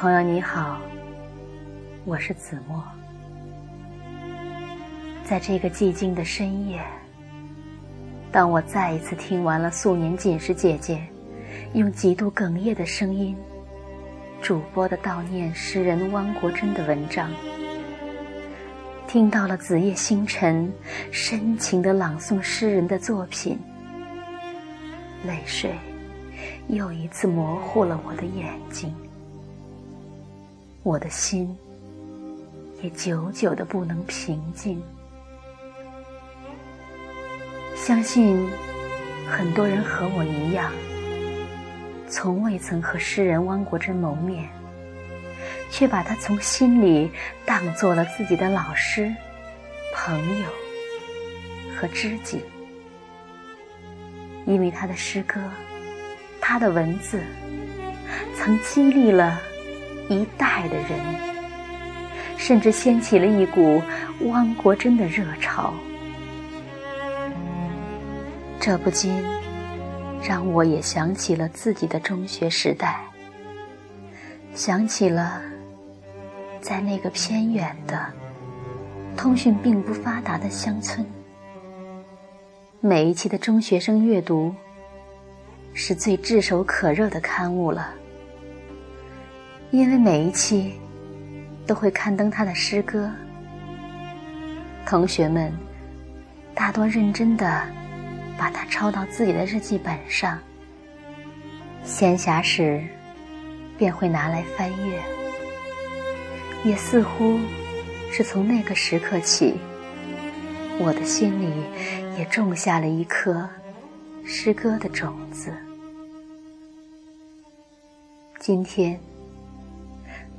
朋友你好，我是子墨。在这个寂静的深夜，当我再一次听完了素年锦时姐姐用极度哽咽的声音主播的悼念诗人汪国真的文章，听到了子夜星辰深情的朗诵诗人的作品，泪水又一次模糊了我的眼睛。我的心也久久的不能平静。相信很多人和我一样，从未曾和诗人汪国真谋面，却把他从心里当做了自己的老师、朋友和知己。因为他的诗歌，他的文字，曾激励了。一代的人，甚至掀起了一股汪国真的热潮。这不禁让我也想起了自己的中学时代，想起了在那个偏远的、通讯并不发达的乡村，每一期的中学生阅读是最炙手可热的刊物了。因为每一期都会刊登他的诗歌，同学们大多认真的把它抄到自己的日记本上，闲暇时便会拿来翻阅。也似乎是从那个时刻起，我的心里也种下了一颗诗歌的种子。今天。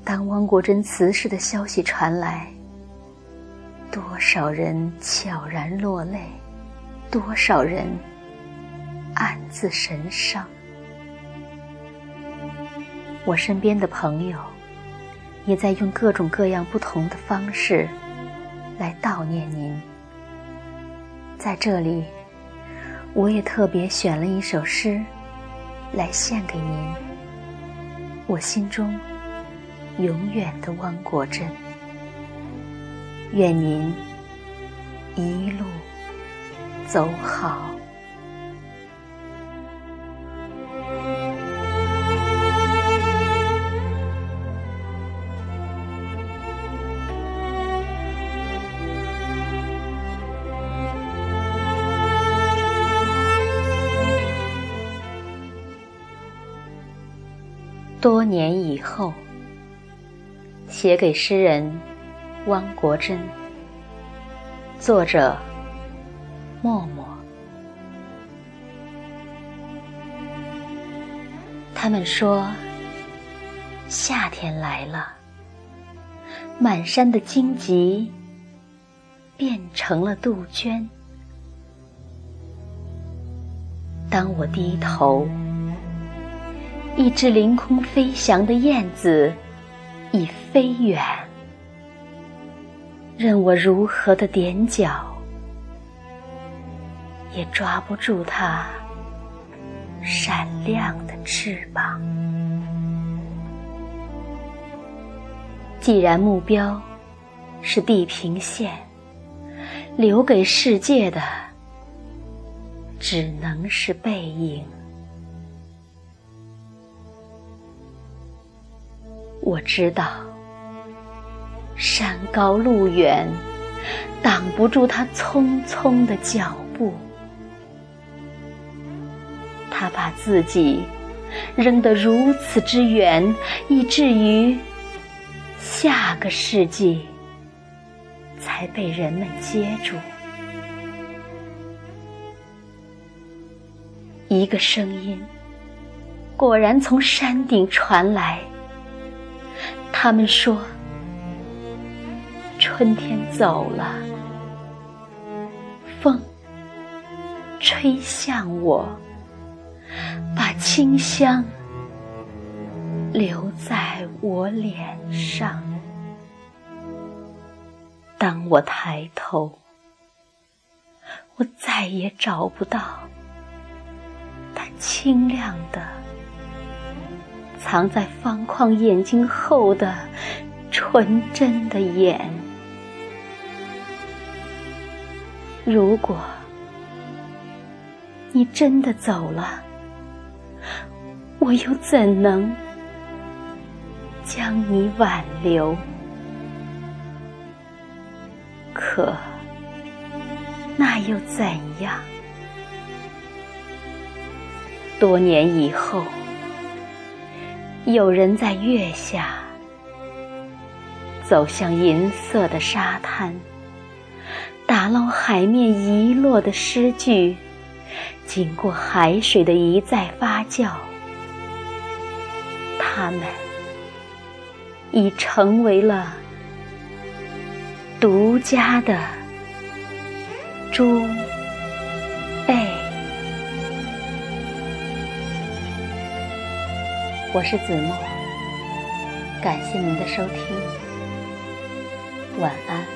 当汪国真辞世的消息传来，多少人悄然落泪，多少人暗自神伤。我身边的朋友也在用各种各样不同的方式来悼念您。在这里，我也特别选了一首诗来献给您。我心中。永远的汪国真，愿您一路走好。多年以后。写给诗人汪国真，作者默默。他们说，夏天来了，满山的荆棘变成了杜鹃。当我低头，一只凌空飞翔的燕子。已飞远，任我如何的踮脚，也抓不住它闪亮的翅膀。既然目标是地平线，留给世界的只能是背影。我知道，山高路远，挡不住他匆匆的脚步。他把自己扔得如此之远，以至于下个世纪才被人们接住。一个声音果然从山顶传来。他们说：“春天走了，风吹向我，把清香留在我脸上。当我抬头，我再也找不到它清亮的。”藏在方框眼睛后的纯真的眼。如果你真的走了，我又怎能将你挽留？可那又怎样？多年以后，有人在月下走向银色的沙滩。打捞海面遗落的诗句，经过海水的一再发酵，它们已成为了独家的珠我是子墨，感谢您的收听，晚安。